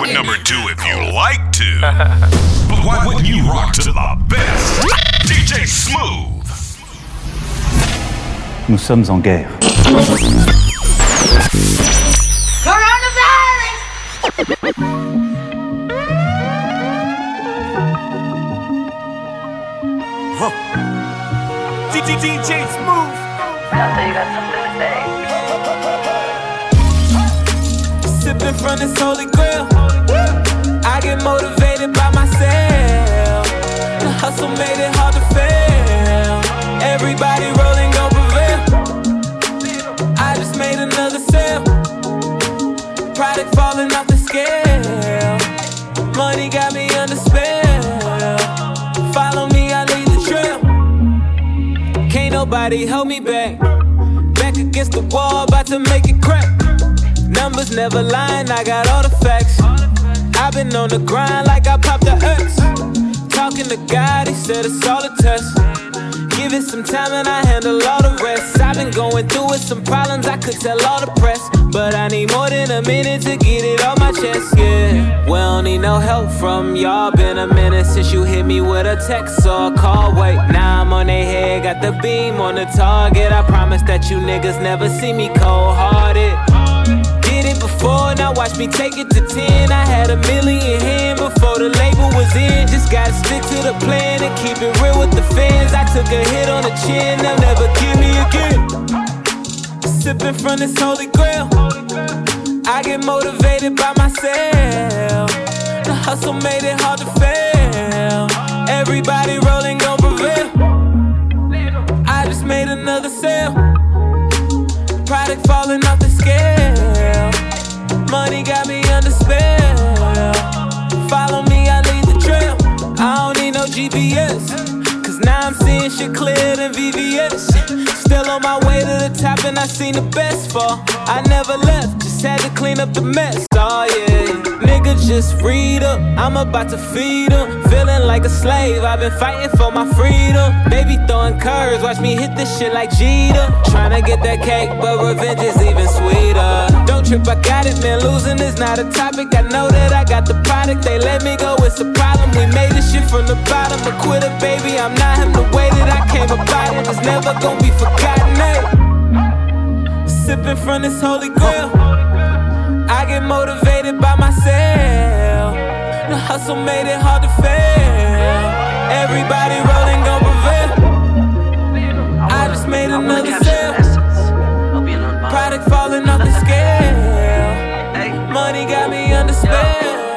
rock with number two if you like to. but why wouldn't you rock to the best? DJ Smooth. Nous sommes en guerre. DJ Smooth. So you got something to say? Sipping from this holy grail. I get motivated by myself. The hustle made it hard to fail. Everybody rolling gon' prevail. I just made another sale. Product falling off the scale. Money got me under spell. Follow me, I lead the trail. Can't nobody hold me back. Back against the wall, about to make it crack. Numbers never lying, I got all the facts. I've been on the grind like I popped the X. Talking to God, he said it's all a test. Give it some time and I handle all the rest. I've been going through with some problems, I could tell all the press. But I need more than a minute to get it off my chest, yeah. We don't need no help from y'all. Been a minute since you hit me with a text or a call. Wait, now I'm on their head, got the beam on the target. I promise that you niggas never see me cold hearted. Before, now watch me take it to 10. I had a million hand before the label was in. Just gotta stick to the plan and keep it real with the fans. I took a hit on the chin, they'll never give me again. Sipping from this holy grail. I get motivated by myself. The hustle made it hard to fail. Everybody rolling gon' prevail. I just made another sale. Product falling off the scale. Money got me under spell. Follow me, I lead the trail. I don't need no GPS. Cause now I'm seeing shit clearer than VVS. Still on my way to the top, and I seen the best fall. I never left, just had to clean up the mess. Oh yeah, just read up. I'm about to feed em. Feeling like a slave, I've been fighting for my freedom. Baby throwing curves, watch me hit this shit like Jeter. Tryna get that cake, but revenge is even sweeter. Don't trip, I got it, man. Losing is not a topic. I know that I got the product. They let me go, it's a problem. We made this shit from the bottom. A quitter, baby. I'm not him. The way that I came about it is never gonna be forgotten. Hey. Sipping from this holy grail. I get motivated by myself. The hustle made it hard to fail. Everybody rolling gon' prevail. I just made another sale. Product falling off the scale. Money got me under spell.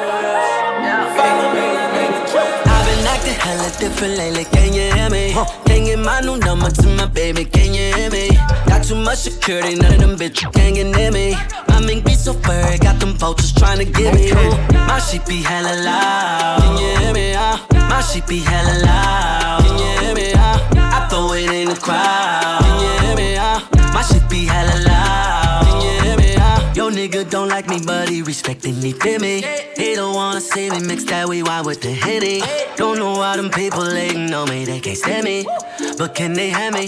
Acting hella different lately, can you hear me? Can't get my new number to my baby, can you hear me? Got too much security, none of them bitches can't get near me. My mink be so furry, got them vultures trying to get me. Ooh, my shit be hella loud, can you hear me? Ah, my shit be hella loud, can you hear me? Ah, I throw it in the crowd, can you hear me? Ah, my shit be hella loud, nigga don't like me, but he respecting me, feel me? He don't wanna see me mix that we wine with the henny. Don't know why them people hating on me, they can't stand me, but can they have me?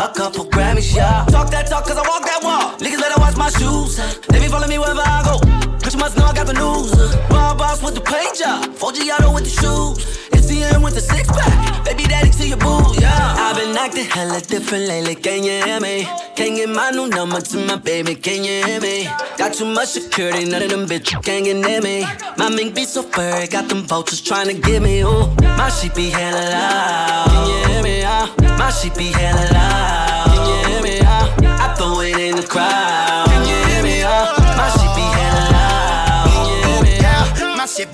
A couple Grammys, yeah. Talk that talk, cause I walk that walk. Niggas better watch my shoes. They be follow me wherever I go. Cause you must know I got the news. Bar boss with the paint job. 4Giotto with the shoes. MCM with the six pack. Baby daddy to your boo, yeah. I've been acting hella different lately, can you hear me? Can't get my new number to my baby, can you hear me? Got too much security, none of them bitches can't get near me. My mink be so furry, got them vultures trying to get me, ooh. My shit be hella loud, can you hear me? Ah, my shit be hella loud, can you hear me? Ah, I throw it in the crowd,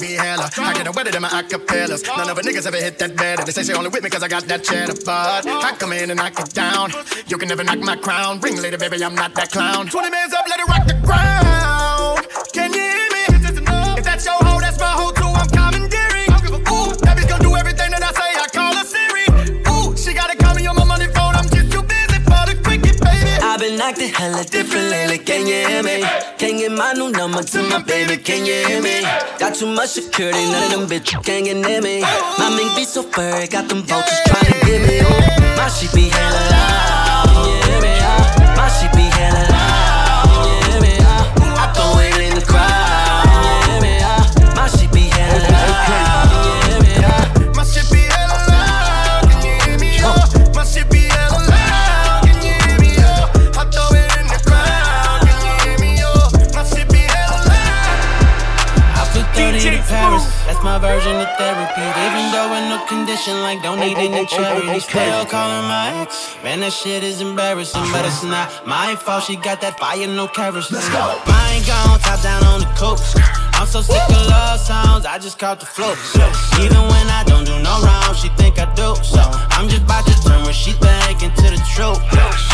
Hella. I get a wetter than my acapellas. None of a niggas ever hit that better. They say she only with me cause I got that cheddar. But I come in and knock it down. You can never knock my crown. Ring later, baby, I'm not that clown. 20 minutes up, let it rock the ground. Hella different lately, can you hear me? Can't get my new number to my baby, can you hear me? Got too much security, none of them bitches can't get near me. My mink be so furry, got them vultures trying to get me. Ooh, my shit be hella loud, can you hear me? My shit be hella loud, can you hear me? I throw it in the crowd, can you hear me? My version of therapy. Even though in no condition, like don't need any oh, oh, oh, charity. Still calling my ex. Man, that shit is embarrassing, but it's not my fault. She got that fire, no kerosene. Let's go. I Mine gone, top down on the coast. I'm so sick of love songs, I just caught the flow. Even when I don't do no wrong, she think I do. So I'm just about to turn what she think into the truth.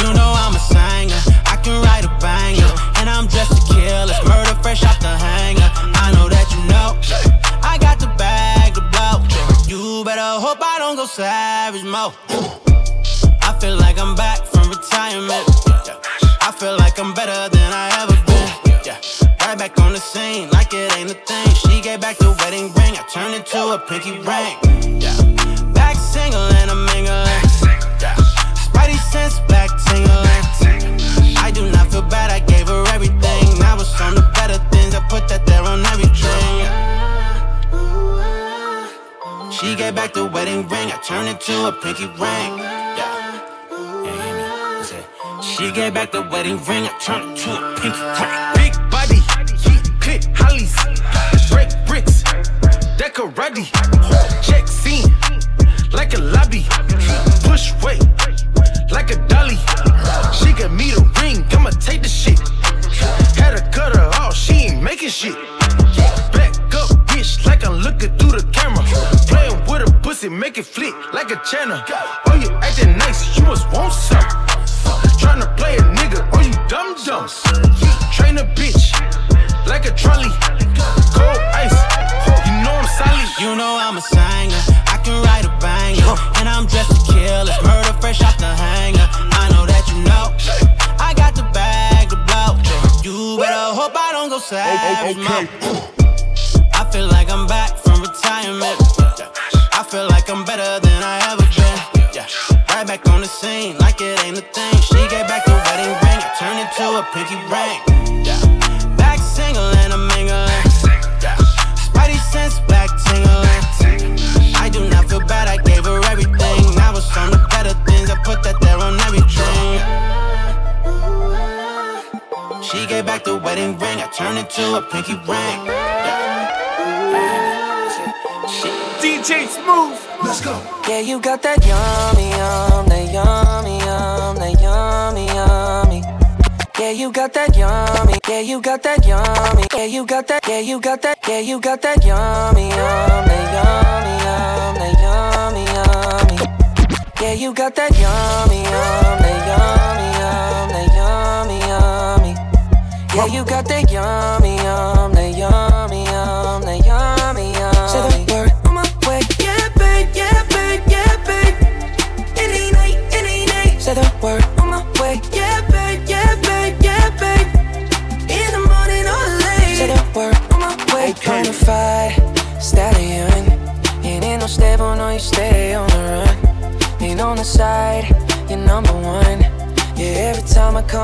You know I'm a singer, I can write a banger, and I'm dressed to kill. It's murder fresh off the hanger. I know that you know. I got the bag to blow. Better hope I don't go savage mode. I feel like I'm back from retirement. I feel like I'm better than I ever been. Right back on the scene, like it ain't a thing. She gave back the wedding ring, I turned it to a pinky ring. Back single and I'm mingling. Spidey sense back tingling. I do not feel bad, I gave her everything. Now it's on the better things, I put that there on everything. She gave back the wedding ring, I turned it to a pinky ring. Yeah. Said, She gave back the wedding ring, I turned it to a pinky ring. Big body, heat, click, hollies, break bricks, decorati,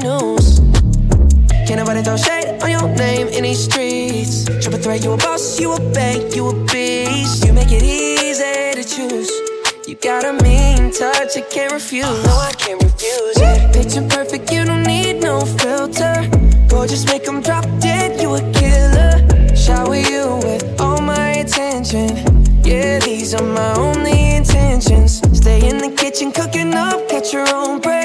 news. Can't nobody throw shade on your name in these streets. Triple threat, you a boss, you a bank, you a beast. You make it easy to choose. You got a mean touch, I can't refuse. No, I can't refuse it. Picture perfect, you don't need no filter. Gorgeous, make them drop dead, you a killer. Shower you with all my attention. Yeah, these are my only intentions. Stay in the kitchen, cooking up, catch your own bread.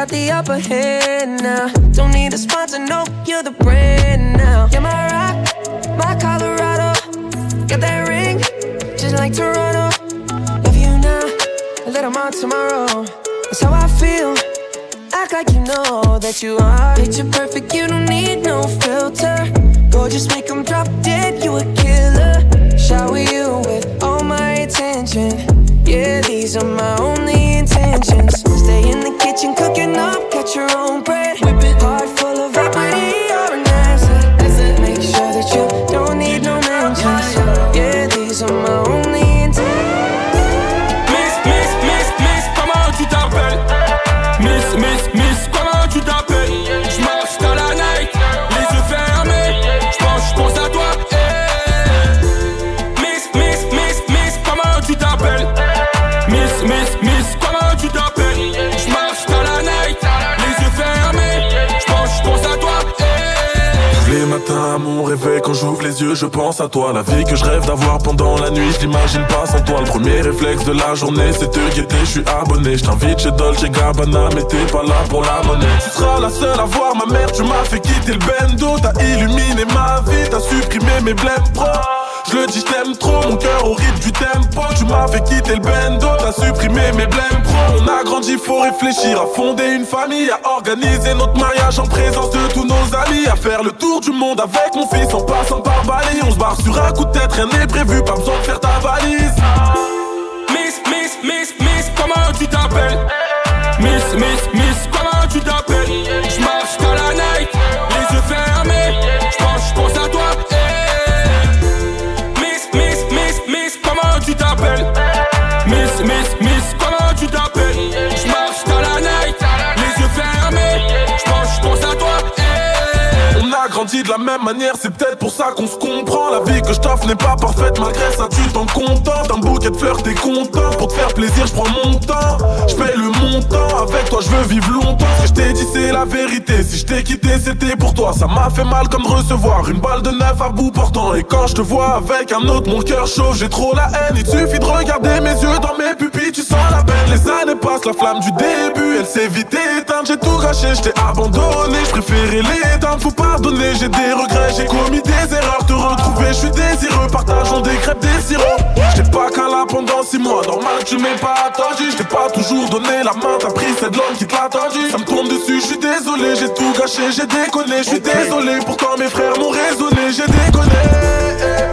Got the upper hand now. Don't need a sponsor, no, you're the brand now. You're my rock, my Colorado. Got that ring, just like Toronto. Love you now, a little more tomorrow. That's how I feel. Act like you know that you are. Picture perfect, you don't need no filter. Gorgeous, make them drop dead, you a killer. Shower you with all my attention. Yeah, these are my only intentions. Kitchen, cooking up, catch your own bread. J'ouvre les yeux, je pense à toi. La vie que je rêve d'avoir pendant la nuit, je l'imagine pas sans toi. Le premier réflexe de la journée, c'est te guetter, je suis abonné. Je t'invite chez Dolce Gabbana, mais t'es pas là pour la monnaie. Tu seras la seule à voir ma mère, tu m'as fait quitter le bendo. T'as illuminé ma vie, t'as supprimé mes blèmes. Je le dis, t'aime trop, mon cœur au rythme du tempo. Tu m'as fait quitter le bendo, t'as supprimé mes blèmes pro. On a grandi, faut réfléchir à fonder une famille, à organiser notre mariage en présence de tous nos amis, à faire le tour du monde avec mon fils en passant par Bali. On se barre sur un coup de tête, rien n'est prévu, pas besoin de faire ta valise. Miss, miss, miss, miss, comment tu t'appelles? Miss, miss, miss, même manière, c'est peut-être pour ça qu'on se comprend. La vie que je t'offre n'est pas parfaite, malgré ça tu t'en contentes. Un bouquet de fleurs, t'es content. Pour te faire plaisir, je prends mon temps. Je paye le montant, avec toi je veux vivre longtemps. Ce que je t'ai dit, c'est la vérité. Si je t'ai quitté, c'était pour toi. Ça m'a fait mal comme de recevoir une balle de neuf à bout portant. Et quand je te vois avec un autre, mon cœur chauffe, j'ai trop la haine. Il suffit de regarder mes yeux dans mes pupilles, tu sens la peine. Les années passent, la flamme du début, elle s'est vite éteinte. J'ai tout gâché, je t'ai abandonné, je préférais l'éteindre. Faut pardonner, j'ai des regrets, j'ai commis des erreurs. Te retrouver, je suis désireux, partageons des crêpes, des sirops. J'étais pas qu'un là pendant six mois, normal que tu m'aies pas attendu. Je t'ai pas toujours donné la main, t'as pris cette l'homme qui te l'a tendu. Ça me tombe dessus, je suis désolé, j'ai tout gâché, j'ai déconné. Je suis désolé, pourtant mes frères m'ont raisonné, j'ai déconné.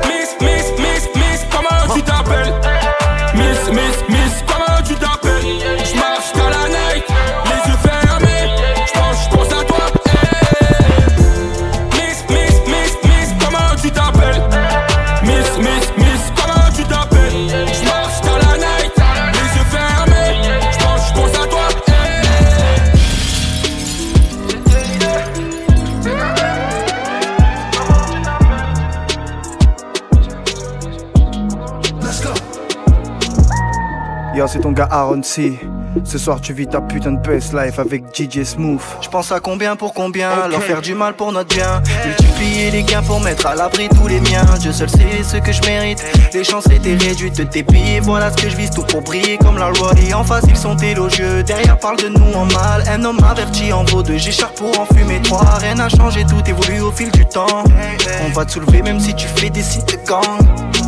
C'est ton gars Aaron C. Ce soir, tu vis ta putain de best life avec DJ Smooth. Je pense à combien pour combien, leur faire du mal pour notre bien. Multiplier les gains pour mettre à l'abri tous les miens. Dieu seul sait ce que je mérite. Les chances étaient réduites de tes pieds. Voilà ce que je vise, tout pour briller comme la loi. Et en face, ils sont élogieux. Derrière, parle de nous en mal. Un homme averti en vaut deux. J'écharpe pour en fumer trois. Rien n'a changé, tout évolue au fil du temps. on va te soulever même si tu fais des sites de gang.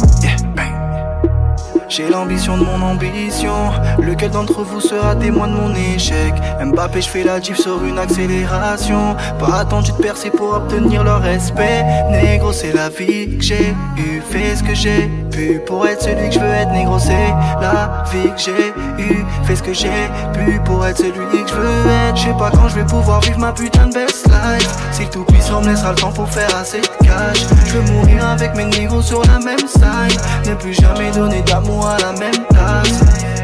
J'ai l'ambition de mon ambition. Lequel d'entre vous sera témoin de mon échec? Mbappé, je fais la diff sur une accélération. Pas attendu de percer pour obtenir leur respect. Négro, c'est la vie que j'ai eu. Fais ce que j'ai pu pour être celui que je veux être. Négro, c'est la vie que j'ai eu. Fais ce que j'ai pu pour être celui que je veux être. Je sais pas quand je vais pouvoir vivre ma putain de best life. Si le tout puissant me laissera le temps pour faire assez de cash. Je veux mourir avec mes négros sur la même side. Ne plus jamais donner d'amour à la même tasse.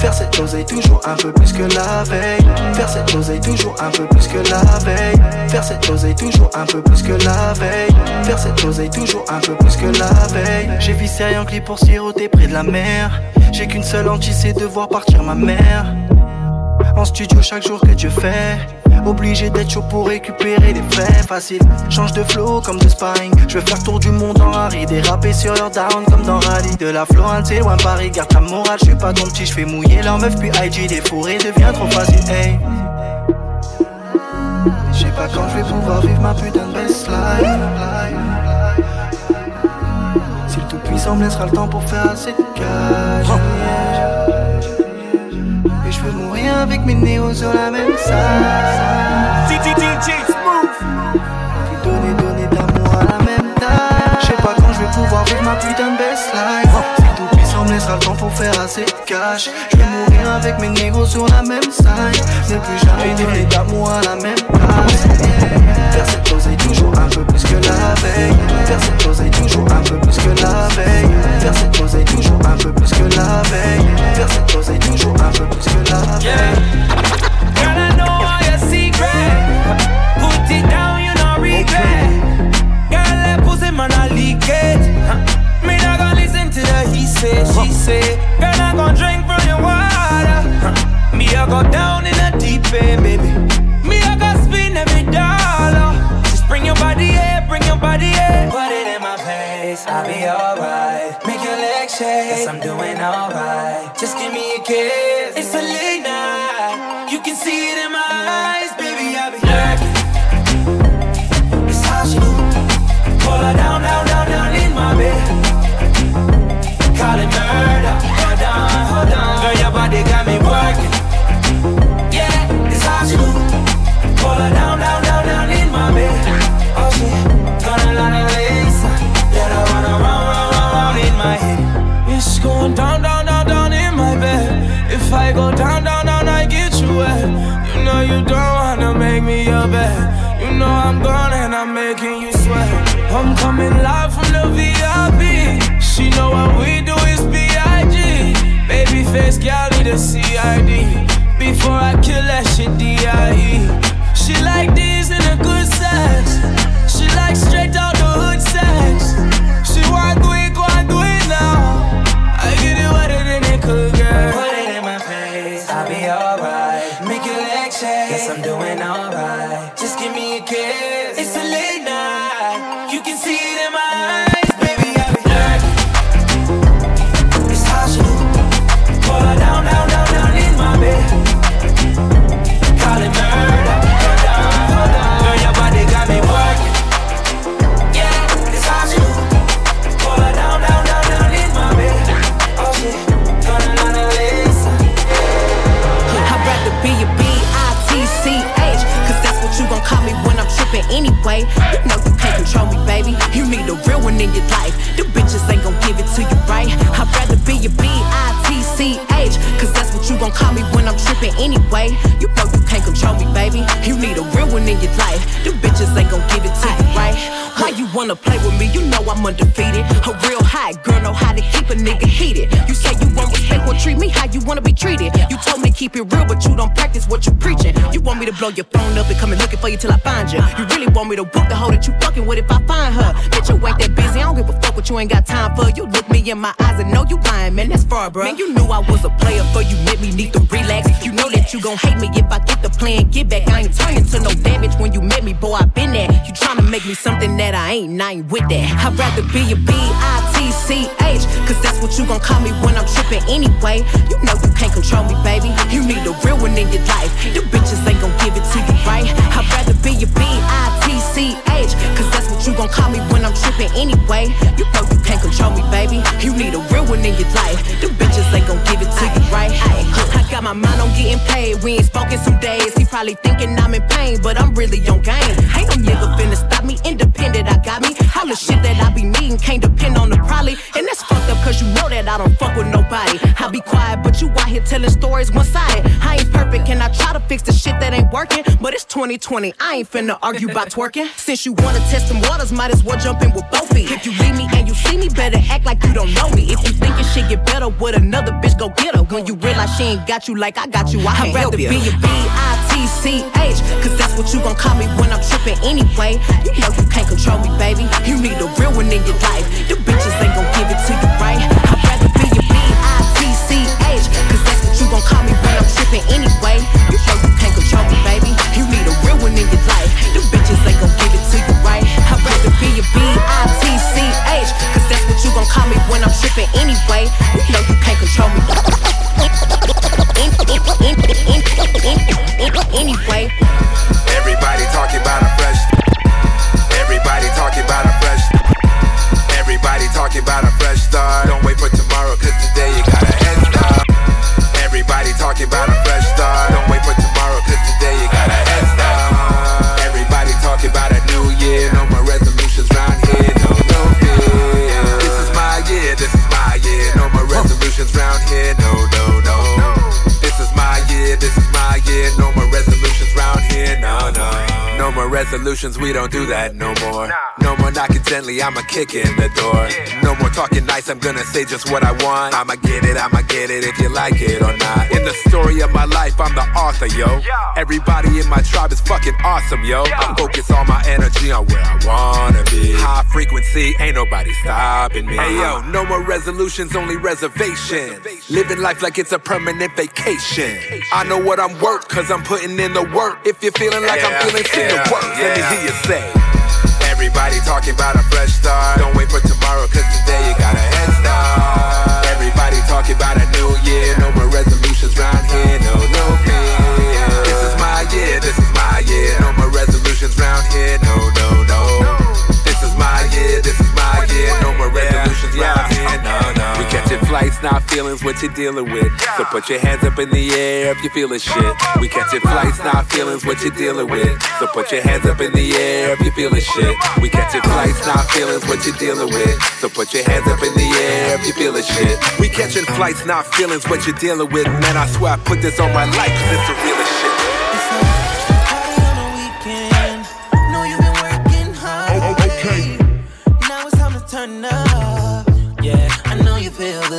Faire cette oseille toujours un peu plus que la veille. Faire cette oseille toujours un peu plus que la veille. Faire cette oseille toujours un peu plus que la veille. Faire cette oseille toujours un peu plus que la veille. J'ai vissé un clip pour siroter près de la mer. J'ai qu'une seule hantise, c'est de voir partir ma mère. En studio chaque jour que Dieu fait. Obligé d'être chaud pour récupérer des faits faciles. Change de flow comme de sparring. Je veux faire tour du monde en Harry. Déraper sur leur down comme dans Rally. De la Florence, c'est loin Paris. Garde ta morale, je suis pas ton petit. Je fais mouiller leur meuf, puis IG. Des fourrés devient trop facile. Hey. Je sais pas quand je vais pouvoir vivre ma putain de best life. Si le tout-puissant me laissera le temps pour faire assez de cash. Avec mes néos sur la même salle. DJ Smooth. Donner, donner d'amour à la même taille. Je sais pas quand je vais pouvoir vivre ma putain de best life. Si le temps pour faire assez de cash. Je vais mourir avec mes négros sur la même side. Ne plus jamais donner d'amour à la même taille. Faire cette oseille toujours un peu plus que la veille. Faire cette oseille toujours un peu plus que la veille. Faire cette oseille toujours un peu plus que la veille. Faire cette oseille toujours un peu plus que la veille. Girl, I know all your secrets. Put it down, you no regret. Girl, that pussy man, I leak it. To the he say, she say. Girl, I gonna drink from your water. Know I'm gone and I'm making you sweat. I'm coming live from the VIP. She know what we do is B.I.G. Baby face, need a CID. Before I kill that shit, D.I.E. She like this in a good sex. She like in your life. The bitches ain't gon' give it to you right? I'd rather be a B-I-T-C-H Cause that's what you gon' call me when I'm trippin' anyway. You know you can't control me, baby. You need a real one in your life. The bitches ain't gon' give it to you right? Why you wanna play with me? You know I'm undefeated. A real high girl know how to keep a nigga heated. You say you want respect, well treat me how you wanna be treated. You told me keep it real, but you don't practice what you preaching. Me to blow your phone up and come and looking for you till I find you. You really want me to whoop the hoe that you fucking with if I find her. Bitch, you ain't that busy. I don't give a fuck what you ain't got time for. You look me in my eyes and know you lying, man. That's far, bro. Man, you knew I was a player for you. Met me, need to relax. You know that you gon' hate me if I get the plan. Get back, I ain't turning to no damage when you met me, boy. I been there. You tryna make me something that I ain't, and I ain't with that. I'd rather be a B I T C T-C-H. Cause that's what you gon' call me when I'm trippin' anyway. You know you can't control me, baby. You need a real one in your life. You bitches ain't gon' give it to you right. I'd rather be your B-I-T-C-H. Cause that's what you gon' call me when I'm trippin' anyway. You know you can't control me, baby. You need a real one in your life. The bitches ain't gon' give it to you right. I got my mind on getting paid. We ain't spoken some days. He probably thinking I'm in pain, but I'm really on game. Ain't no nigga finna stop me. Independent, I got me. All the shit that I be needing can't depend on the probably. And that's fucked up cause you know that I don't fuck with nobody. I be quiet, but you out here telling stories one sided. I ain't perfect and I try to fix the shit that ain't working. But it's 2020, I ain't finna argue about twerking. Since you wanna test them waters, might as well jump in with both feet. If you leave me and you see me, better act like you don't know me. If you think it shit get better with another bitch, go get her. When you realize she ain't got you like I got you, I I'd rather be your B-I-T-C-H. Cause that's what you gon' call me when I'm trippin' anyway. You know you can't control me, baby. You need a real one in your life. The bitches ain't gon' give it to you right. I'd rather be your B-I-T-C-H. Cause that's what you gon' call me when I'm trippin' anyway. You know you can't control me, baby. You need a real one in your life. The bitches ain't gon' give it to you right. I'd rather be your B-I-T-C-H. Cause that's what you gon' call me when I'm trippin' anyway. You know you can't control me. Resolutions. We don't do that no more. No more knocking gently. I'ma kick in the door. No more talking nice. I'm gonna say just what I want. I'ma get it. I'ma get it if you like it or not. In the story of my life, I'm the author, yo. Everybody in my tribe is fucking awesome, yo. I focus all my energy on where I wanna be. High frequency, ain't nobody stopping me. Hey yo, no more resolutions, only reservations. Living life like it's a permanent vacation. I know what I'm worth, cause I'm putting in the work. If you're feeling like I'm feeling, send the work. Let me hear you say. Everybody talking about a fresh start. Don't wait for tomorrow, cause today you got a head start. Everybody talking about a new year. No more resolutions round here. No, no fear. This is my year. This is my year. No more resolutions round here. No, no, no. My year. This is my year. No more resolutions round here. No, no. We catching flights, not feelings. What you dealing with? So put your hands up in the air if you feeling shit. We catching flights, not feelings. What you dealing with? So put your hands up in the air if you feeling shit. We catching flights, not feelings. What you dealing with? So put your hands up in the air if you feeling shit. We catching flights, not feelings. What you dealing with? Man, I swear I put this on my life 'cause it's the realest shit.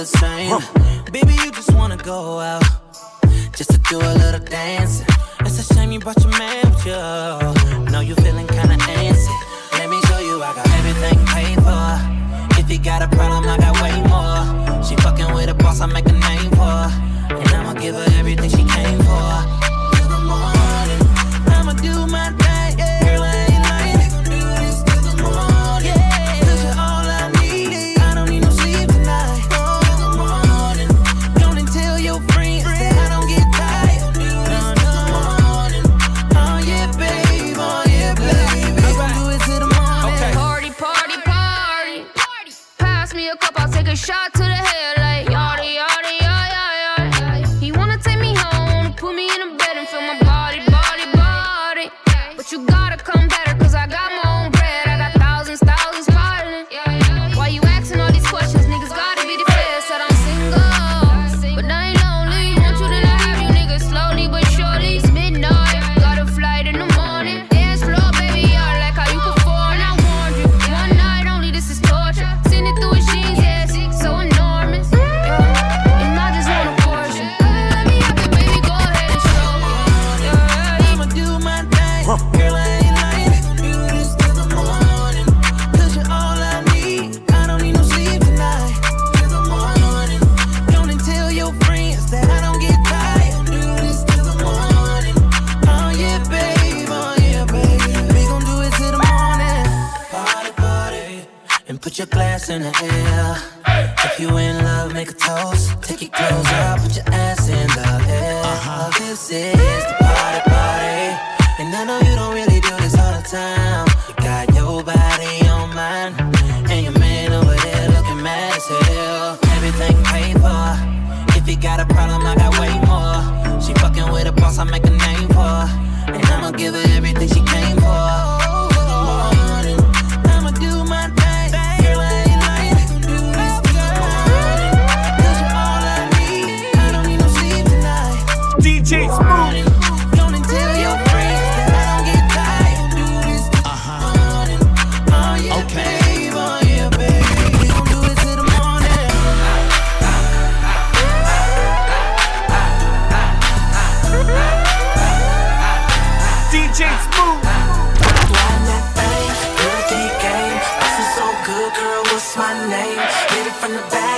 The same. Baby, you just wanna go out. Just to do a little dancing. It's a shame you brought your man with you. Know you feeling kinda antsy. Let me show you I got everything paid for. If you got a problem, I got way more. She fucking with a boss, I make a name for. And I'ma give her everything she came for.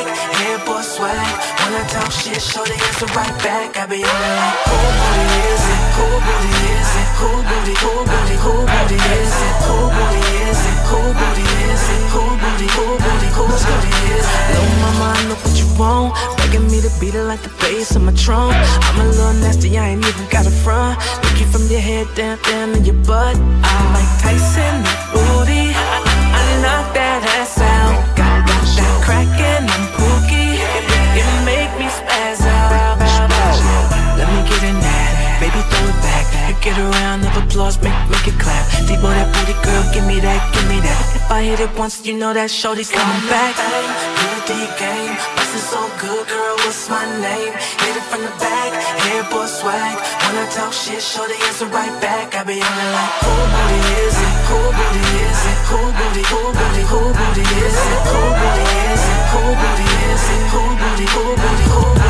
From head boy swag. When I talk shit, show the answer right back. I be on like, who booty is it? Who booty is it? Who booty, who booty, who booty is it? Who booty is it? Who booty is it? Who booty, who booty, who booty is it? Little mama, I know what you want. Begging me to beat it like the bass of my trunk. I'm a little nasty, I ain't even got a front. Look you from your head down, down to your butt. I'm like Tyson, booty. Get around of applause, make make it clap. Deep boy, that booty girl, give me that, give me that. If I hit it once, you know that shorty's coming back. Good D game, bustin' so good, girl, what's my name? Hit it from the back, hair boy swag. When I talk shit, shorty answer right back. I be on it like, who booty is it? Who booty is it? Who booty, who booty, who booty is it? Who booty is it? Who booty is it? Who booty, who booty, who booty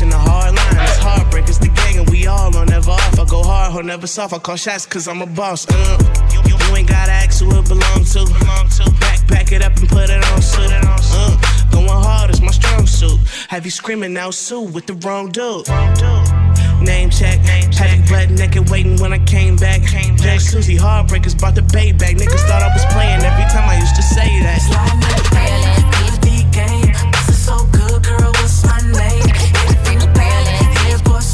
Pushing the hard line, it's heartbreak, it's the gang, and we all on never off. I go hard, or never soft. I call shots cause I'm a boss. Uh, you, you, ain't gotta ask who it belong to. Back, back it up and put it on suit. Uh, going hard is my strong suit. Have you screaming now, Sue, with the wrong dude? Name check, had you blood naked waiting when I came back. Jay Susie, heartbreakers brought the bait back. Niggas thought I was playing every time I used to say that. Good D game, bustin' so good, girl,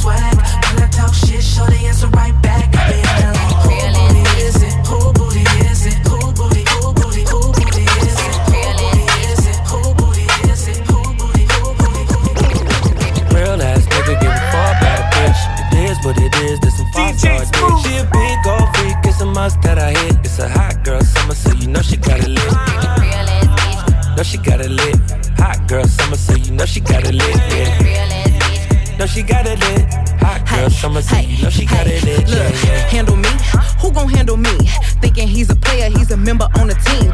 swag. When I talk shit, show the answer right back. I be on it like, who booty is it? Who booty is it? Who booty, who booty, who booty is it? Who booty is it? Who booty is it? Who booty, who booty, who booty? Real ass nigga give a fuck about a bitch. It is what it is, this some five star dick. She a big old freak, it's a must that I hit. It's a hot girl summer, so you know she got it lit. Know she got it lit. Hot girl summer, so you know she got it lit. Yeah. Know she got it lit. Hot girl summer, so you know she got it lit. Yeah, Look, yeah. handle me? Who gon' handle me? Thinking he's a player, he's a member on the team.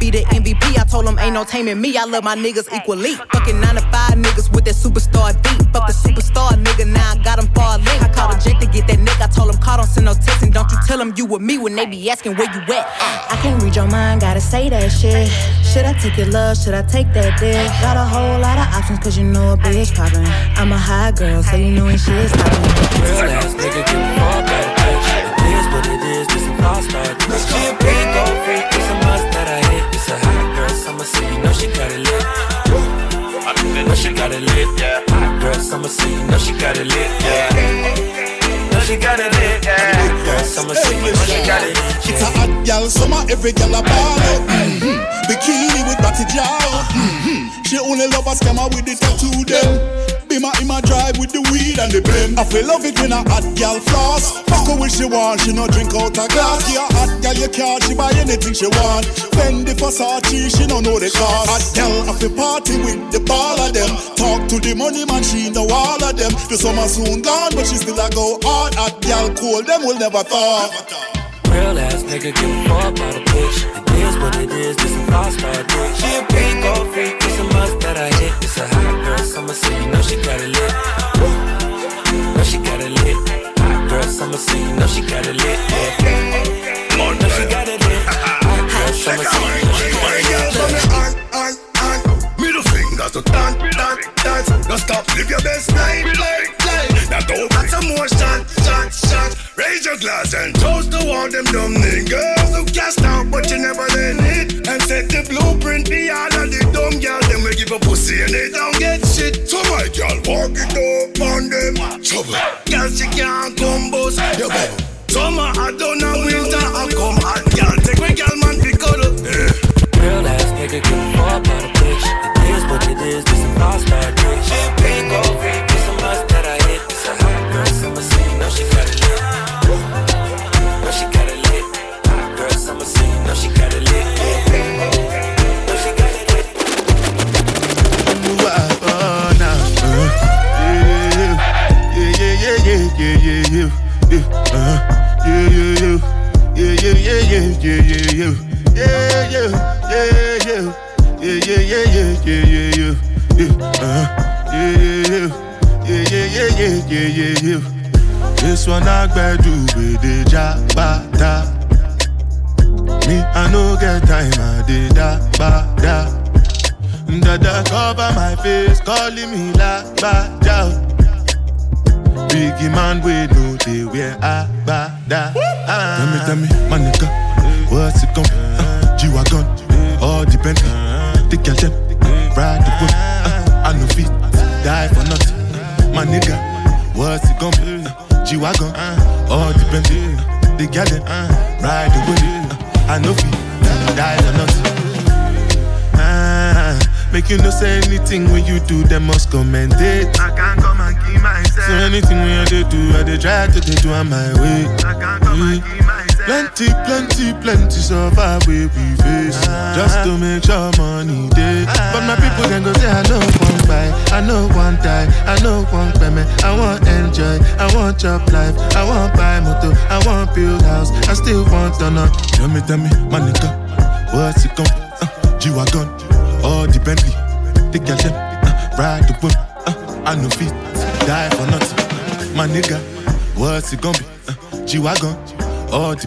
Be the MVP. I told him ain't no taming me. I love my niggas equally. Fucking nine to five niggas with that superstar beat. Fuck the superstar nigga, now I got him far link. I called a jet to get that nigga. I told him call, don't send no text and don't you tell him you with me when they be asking where you at. I can't read your mind, gotta say that shit. Should I take your love? Should I take that dick? Got a whole lot of options, cause you know a bitch poppin'. I'm a high girl, so you know when shit's poppin'. Real ass nigga give a fuck about bitch. It is what it is, this some five star dick. She a big got it lit. Hot girl summer, you know she got it lit. Yeah. Know she got it lit. Hot girl summer, you know she got it lit. It's a hot gal summer, every gal a ball out. Mhm. Bikini with batty jaw. Mhm. She only love a scammer with the tattoo them. Be my in my drive with the weed and the blem. I feel love it when a hot gal floss. Fuck her when she want, she no drink out a glass. Yeah, hot gal you can't, she buy anything she want. Fendi Versace, she no know the cost. Hot gal I feel party with the ball of them. Talk to the money man, she know all of them. The summer soon gone, but she still a go hard. Hot gal cool, them will never thought. Real ass nigga give a fuck about a bitch. It is what it is, this some five star dick. She a big old freak, it's a must that I hit. It's a girl summer, so you know she got it lit. Know she got it lit. Hot girl summer, so you know she got it lit. Yeah. Know she got it lit. Hot girl summer, so you know she got it lit. Middle finger to dance, dance, dance. Don't stop, live your best life, life, life. Now don't got some more shots, shots, shots. Raise your glass and toast to all them dumb niggas who Cast out, but you never learn it. And set the blueprint beyond all the dumb girl. Them we give a pussy and they don't get shit. So my girl, walk it up on them. Trouble. Girl, she can't come bust. Yeah, bubble. Summer, I don't know winter, I come hot. Girl, take my girl, man, be cuddle. Yeah. Real ass nigga give a fuck about a bitch. It is what it is, this a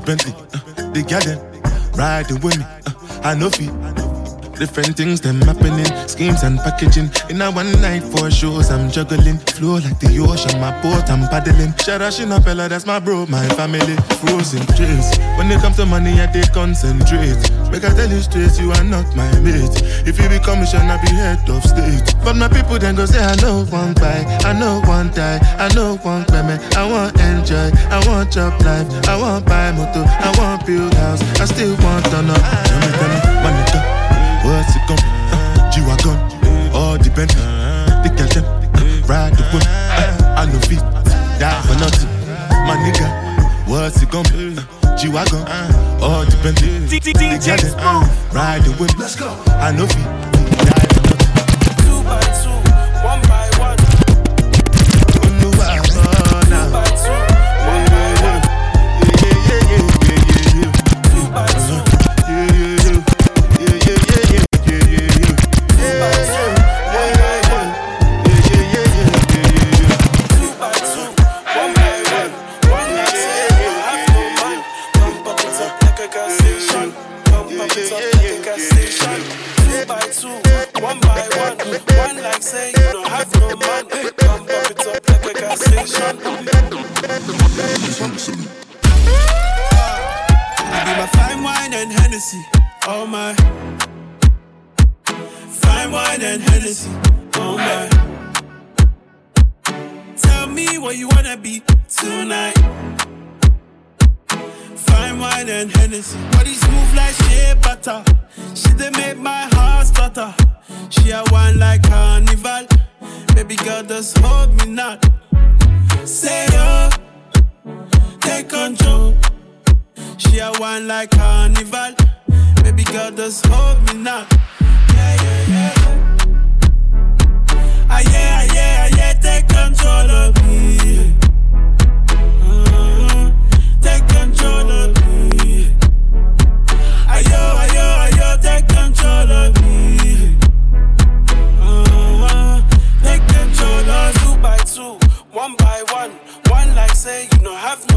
Bentley, uh, the girl them, the with me, uh, I know fit. Different things them happening, schemes and packaging. In a one night for shows, I'm juggling. Flow like the ocean, my boat, I'm paddling. Sharashina Pella, that's my bro, my family. Frozen dreams. When it comes to money, I they concentrate. Make I tell you straight, you are not my mate. If you be commissioner, be head of state. But my people then go say, I know one buy, I know one die, I know one payment. I want enjoy, I want job life, I want buy motor, I want build house, I still want to know. Tell me, nigga. What's it be? Uh, G-Wagon, all Bentley, the girl them, uh, ride the whip. Uh, I no fit, die for nothing. My nigga, what's it be? Uh, G-Wagon, all dependent. DJ Smooth. Ride the whip. Let's go. I know feet.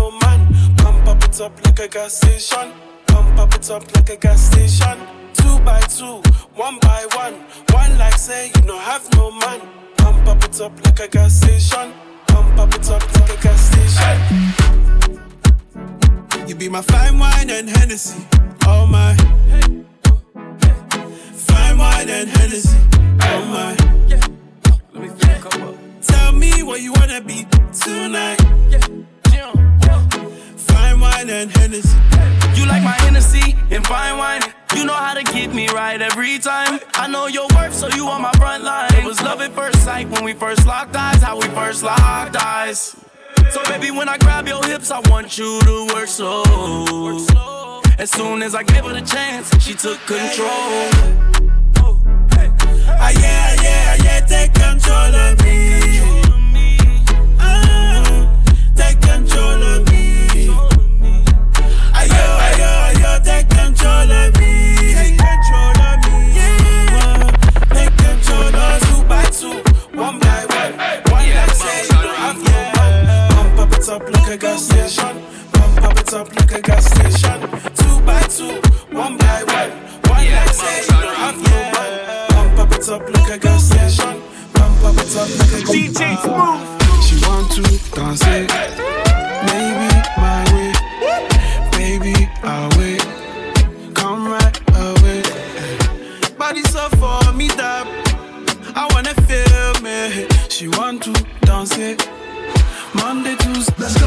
No man. Pump up it up like a gas station. Pump up it up like a gas station. Two by two, one by one. One like say you don't have no man. Pump up it up like a gas station. Pump up it up like a gas station. You be my fine wine and Hennessy. oh my. Fine wine and Hennessy, oh my. Tell me what you wanna be tonight. Fine wine and Hennessy. You like my Hennessy and fine wine. You know how to get me right every time. I know your worth, so you on my front line. It was love at first sight when we first locked eyes. How we first locked eyes. So baby, when I grab your hips, I want you to work slow. As soon as I gave her the chance, she took control. Ah yeah, yeah, yeah, take control of me. Ah, take control of me. Take control of me. Take control of me. Yeah, take control of two by two, one by one. One like say you don't have yeah. Pump up it up like a gas station. Pump up it up like a gas station. Two by two, one by one. One like say you don't have yeah. Pump up it up like a gas station. Pump up it up like a DJ Smooth. She want to dance it, maybe to. Monday, Tuesday. Let's go.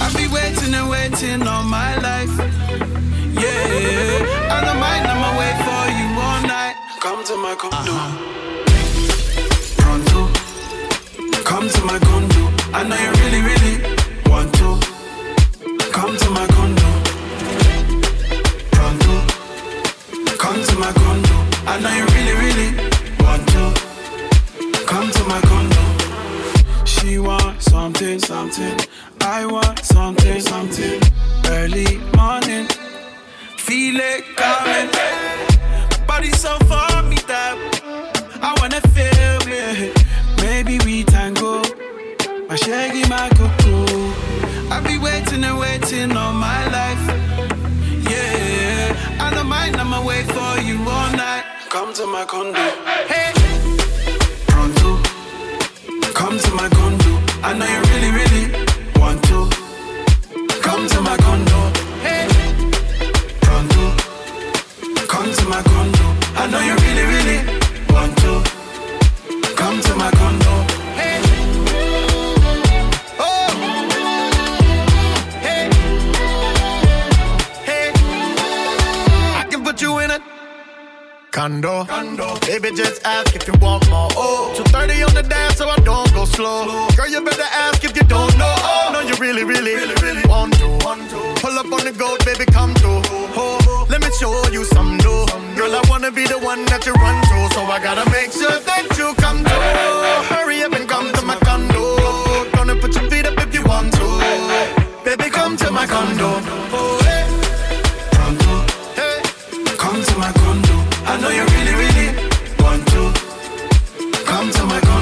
I be waiting and waiting all my life. Yeah, I don't mind, I'ma wait for you all night. Come to my condo. Uh-huh. Pronto. Come to my condo. I know you really, really want to. Come to my condo. Pronto. Come to my condo. I know you really, really want to. Come to my condo. She want something, something. I want something, something. Early morning, feel it coming. Body so for me that I wanna feel it. Maybe we tango, my shaggy, my cocoa. I be waiting and waiting all my life. Yeah, I don't mind, I'ma wait for you all night. Come to my condo. Hey. Come to my condo. I know you really, really want to. Come to my condo. Hey, pronto. Come to my condo. I know you really, really condo. Baby, just ask if you want more. Oh, 230 on the dash, so I don't go slow. Girl, you better ask if you don't know. Oh, no, you really, really, really, really want to. Pull up on the goat, baby, come through. Oh, let me show you some new. Girl, I wanna be the one that you run to, so I gotta make sure that you come through. Hurry up and come to my condo. Gonna put your feet up if you want to. Baby, come to my condo. Oh, hey. Hey, come to my condo. I know you really, really want to. Come to my condo.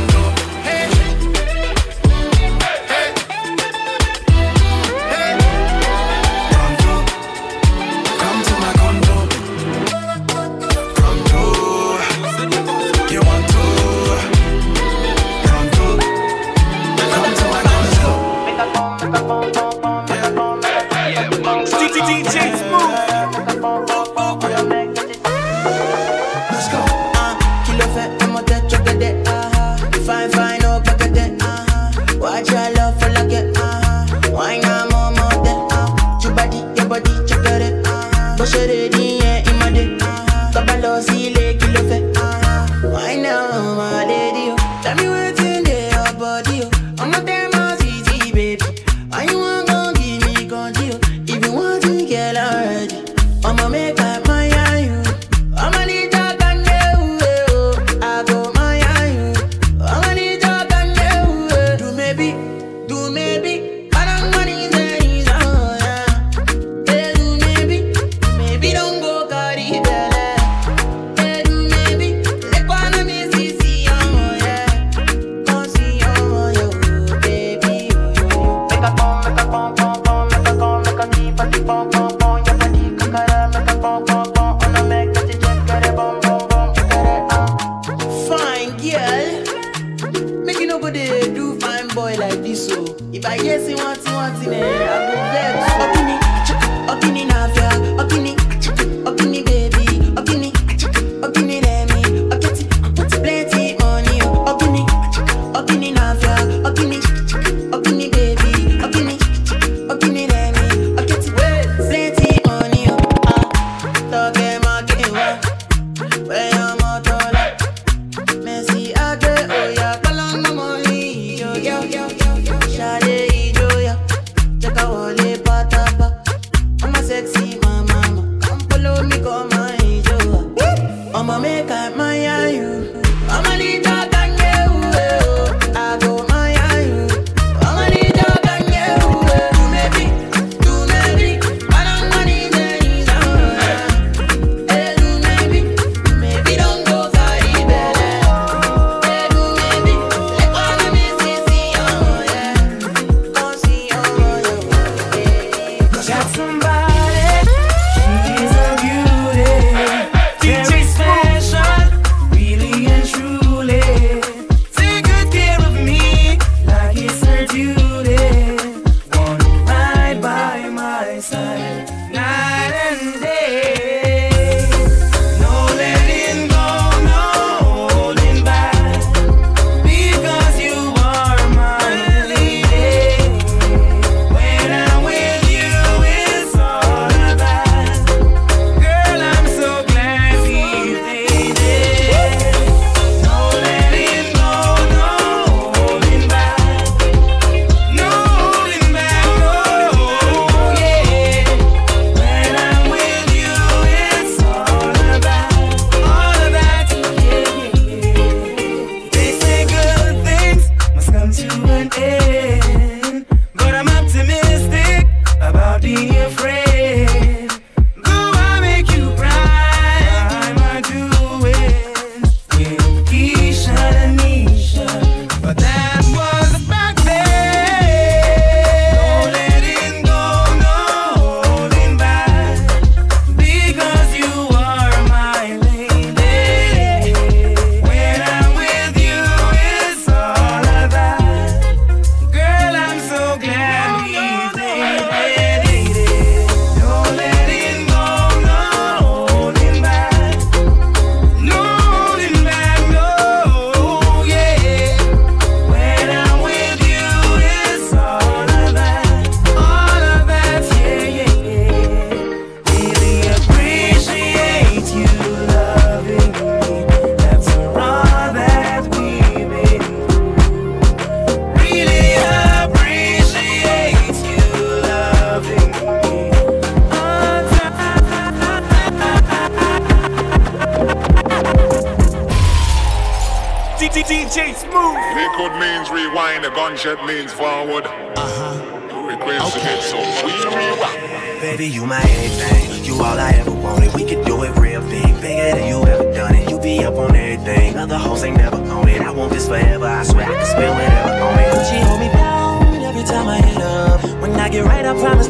inside.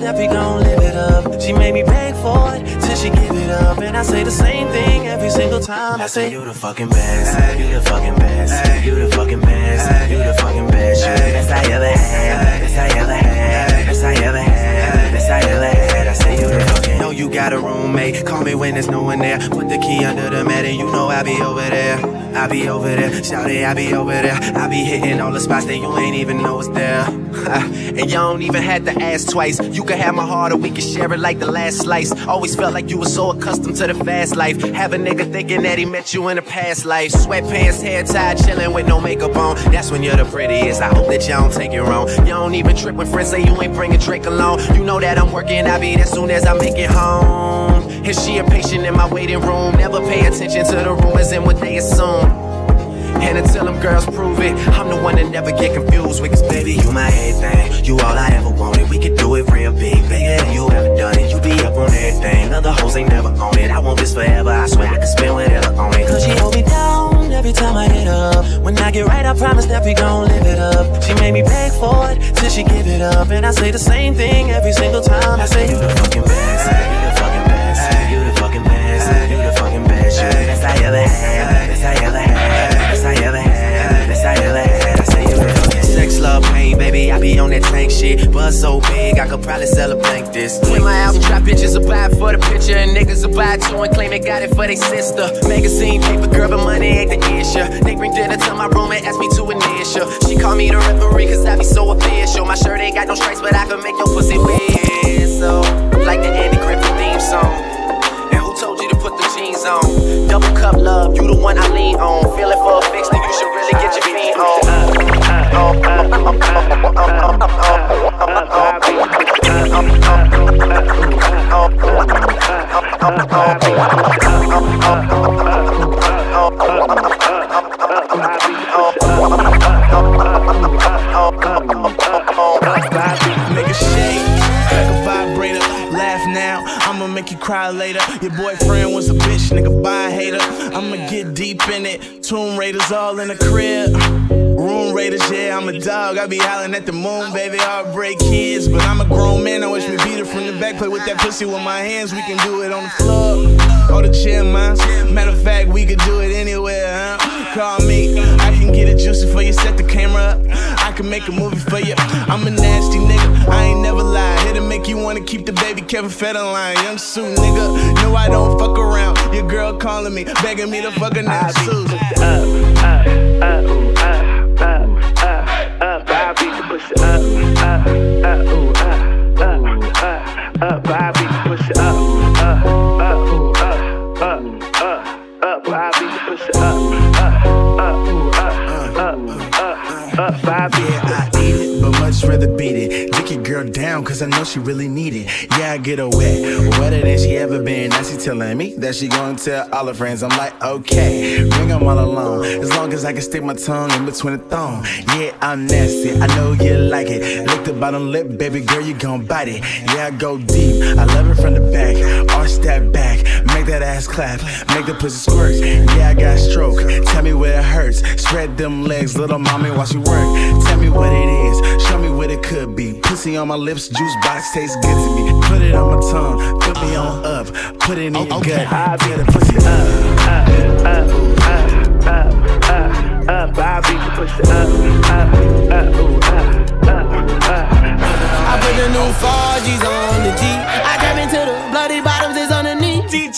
Right, I promise that we gon' live it up. She made me beg for it till she give it up, and I say the same thing every single time. I say you the fucking best. You the fucking best. You the fucking best. You the fucking best. You the best I ever had. Best I ever had. Best I ever had. Best I ever had. I say you the fucking. Know you got a roommate. Call me when there's no one there. Put the key under the mat, and you know I'll be over there. I'll be over there. Shout it, I'll be over there. I'll be hitting all the spots that you ain't even know is there. and you don't even have to ask twice. You can have my heart, or we can share it like the last slice. Always felt like you were so accustomed to the fast life. Have a nigga thinking that he met you in a past life. Sweatpants, hair tied, chilling with no makeup on. That's when you're the prettiest. I hope that you don't take it wrong. You don't even trip when friends say you ain't bringing Drake along. You know that I'm working, I'll be there soon as I make it home. And she impatient in my waiting room. Never pay attention to the rumors and what they assume. And until them girls prove it, I'm the one that never get confused with. Cause baby, you my everything. You all I ever wanted. We could do it real big, bigger than you ever done it. You be up on everything. Other hoes ain't never on it. I want this forever. I swear I can spend whatever on it. Cause she hold me down every time I hit up. When I get right, I promise that we gon' live it up. She made me beg for it till she give it up. And I say the same thing every single time. I say you the fucking best. You the fucking best. You the fucking best. You the fucking best. You the best I ever had. Best I ever had. Sex, love, pain, baby, I be on that tank shit. Buzz so big, I could probably sell a blank this. When my album drop, bitches buy for the picture, and niggas buy too and claim they got it for their sister. Magazine, paper, girl, but money ain't the issue. They bring dinner to my room and ask me to initial. She call me the referee, cause I be so official. My shirt ain't got no stripes, but I can make your pussy whistle. Like the Andy Griffith theme song. And who told you to put the jeans on? Double cup love, you the one I lean on. Feeling for a fix, then you should really get your feet on. I'ma make you cry later. Your boyfriend was a bitch, nigga, buy a hater. I'ma get deep in it. Tomb Raiders all in the crib. Yeah, I'm a dog. I be howling at the moon, baby. Heartbreak kids, but I'm a grown man. I wish we beat it from the back. Play with that pussy with my hands. We can do it on the floor or the chair, man. Matter of fact, we could do it anywhere, huh? Call me. I can get it juicy for you. Set the camera up. I can make a movie for you. I'm a nasty nigga. I ain't never lie. Here to make you wanna keep the baby Kevin Federline. Young Sue, nigga. No, I don't fuck around. Your girl calling me, begging me to fuck her now, Susan. Up, up, up, ooh, up, pussy up, up, up, ooh, up, up, up, up. I beat the pussy up, up, up, ooh, up, up, up, up. I beat the pussy up, up, up, up, up, up, up. I beat I eat it, but much rather beat it. Lick your girl down, cause I know she really need it. Yeah, I get her wet, wetter than she ever been. Now she telling me that she gonna tell all her friends. I'm like, okay, bring them all along. As long as I can stick my tongue in between the thong. Yeah, I'm nasty, I know you like it. Lick the bottom lip, baby girl, you gon' bite it. Yeah, I go deep, I love it from the back. Arch that back, make that ass clap, make the pussy squirt. Yeah, I got stroke, tell me where it hurts. Spread them legs, little mommy, while she work. Tell me what it is, show me what it could be. Pussy on my lips, juice box tastes good to me. Put it on my tongue, put me on up, put it in your gut. Get the pussy up, up, up, up, up, up, up. I beat the pussy up, up, up, ooh, up, up, up. I put the new 4G's on the G. I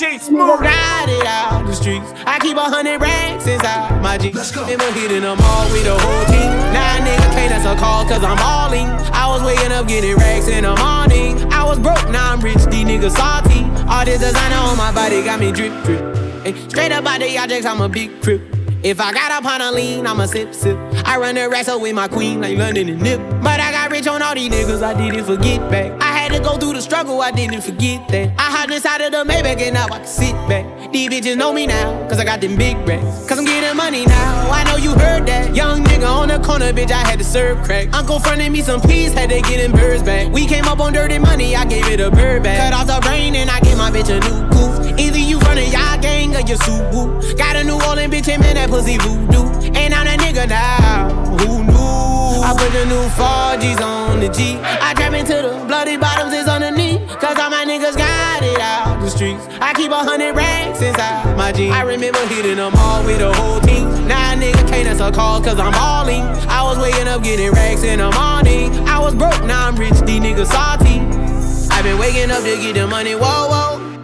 underneath. DJ Smooth. Ride it out the streets. I keep a hundred racks inside my Jeep. Let's go. Never hitting them all with the whole team. Nah, nigga can't answer call cause I'm all in. I was waking up getting racks in the morning. I was broke, now I'm rich, these niggas salty. All this designer on my body got me drip, drip. Hey, straight up out the objects, I'm a big crip. If I got up on a lean, I'ma sip, sip. I run the racks up with my queen, like London and Nip. But I got rich on all these niggas, I didn't forget back. I had to go through the struggle, I didn't forget that. I hopped inside of the Maybach and now I can sit back. These bitches know me now, cause I got them big racks. Cause I'm getting money now, I know you heard that. Young nigga on the corner, bitch, I had to serve crack. Uncle fronted me some peas, had to get them birds back. We came up on dirty money, I gave it a bird back. Cut off the brain and I gave my bitch a new goof. Either you running y'all gang or you Subaru. Got a New Orleans bitch, and that pussy voodoo. And I'm that nigga now? I put the new 4G's on the G. I trap into the bloody bottoms is underneath. Cause all my niggas got it out the streets. I keep a hundred racks inside my jeans. I remember hitting them all with the whole team. Now nigga can't answer calls cause I'm all in. I was waking up getting racks in the morning. I was broke, now I'm rich, these niggas salty. i been waking up to get the money, whoa, whoa.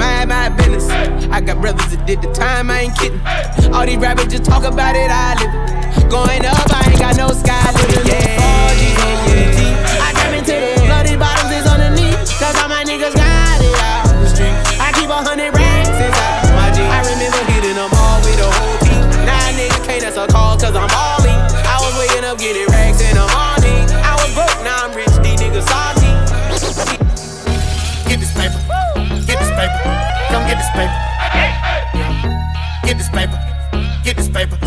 mind my business. I got brothers that did the time, I ain't kidding. All these rappers just talk about it, I live it. Going up, I ain't got no sky limit. Yeah. I come into the bloody bottoms is underneath. Cause all my niggas got it. I keep a hundred racks inside my jeans. I remember hitting them all with the whole team. Now a nigga can't answer call cause I'm all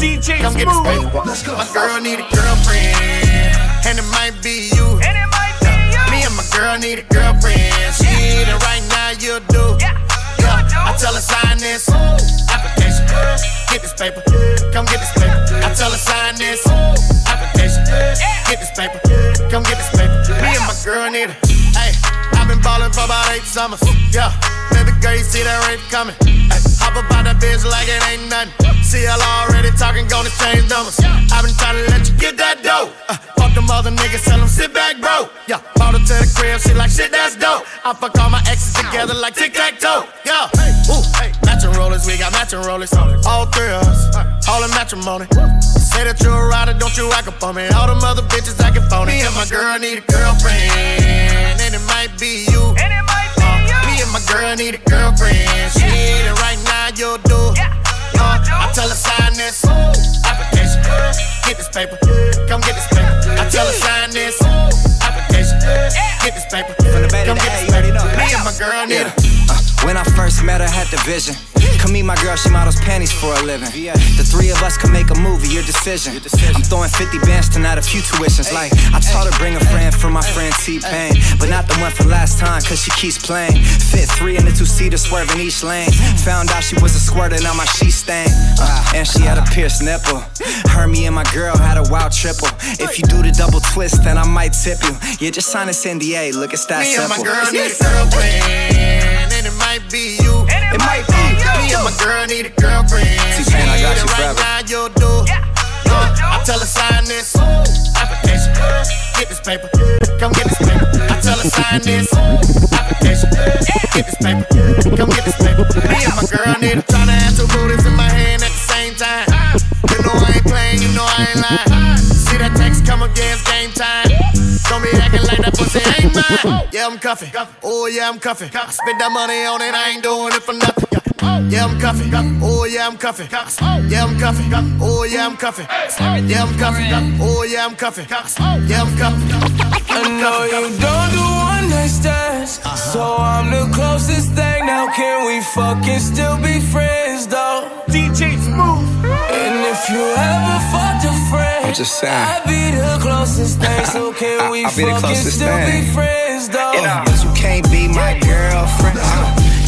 DJ Come get this Smooth. paper. My girl need a girlfriend. And it might be you. And it might be you. Me and my girl need a girlfriend. She need it right now, you do. Yeah. I tell her sign this application. Get this paper. Come get this paper. I tell her sign this application. Get this paper. Come get this paper. Me and my girl need a. Hey, ballin' for about eight summers. Yeah, baby girl, you see that rape coming. Ay, hop up out that bitch like it ain't nothing. CL already talking, gonna change numbers. I've been trying to let you get that dough. Uh, fuck them other niggas, tell them sit back, bro. Yeah, bought her to the crib, she like shit, that's dope. I fuck all my exes together like tic tac toe. Yeah, ooh, matching rollers, we got matching rollers. All three of us, all in matrimony. Say that you're a rider, don't you act up on me. All them other bitches acting phony. Me and my girl need a girlfriend, and it might be girl need a girlfriend. She need it right now, you'll do. Uh, I tell her sign this application. Get this paper, come get this paper. I tell her sign this application. Get this paper, come get this paper. Me and my girl need a. When I first met her, had the vision. Come meet my girl, she models panties for a living. The three of us can make a movie, your decision. I'm throwing 50 bands tonight, a few tuitions. Like, I taught her bring a friend for my friend T-Pain. But not the one from last time, cause she keeps playing. Fit three in the two-seater, swerving each lane. Found out she was a squirter, now my sheet stain. Uh, and she had a pierced nipple. Her, me, and my girl had a wild triple. If you do the double twist, then I might tip you. Yeah, just sign this NDA, look, it's that Me simple. and my girl need a girlfriend, and it might be you. It might be me and my girl need a girlfriend. T-Pain, I got you right forever. now, you'll do. Uh, I tell her sign this application. Get this paper. Come get this paper. I tell her sign this application. Get this paper. Come get this paper. Me and my girl need a trying to have two booties in my hand at the same time. You know I ain't playing. You know I ain't lying. See that text come against game time. Don't be acting like that pussy ain't mine. Yeah, I'm cuffing. Oh, yeah, I'm cuffing. I spend that money on it. I ain't doing it for nothing. Yeah, I'm cuffing. Oh, yeah, I'm cuffing. Yeah, I'm cuffing. Oh, yeah, I'm cuffing. Yeah, I'm cuffing. Oh, yeah, I'm cuffing. Yeah, I'm cuffing. I know you don't do one night stands, so I'm the closest thing. Now can we fucking still be friends though? DJ Smooth. And if you ever fucked a friend, I'm just saying. I'd be the closest thing. So can we I'll be the fucking still thing. be friends though? You know, but you can't be my girlfriend. Uh,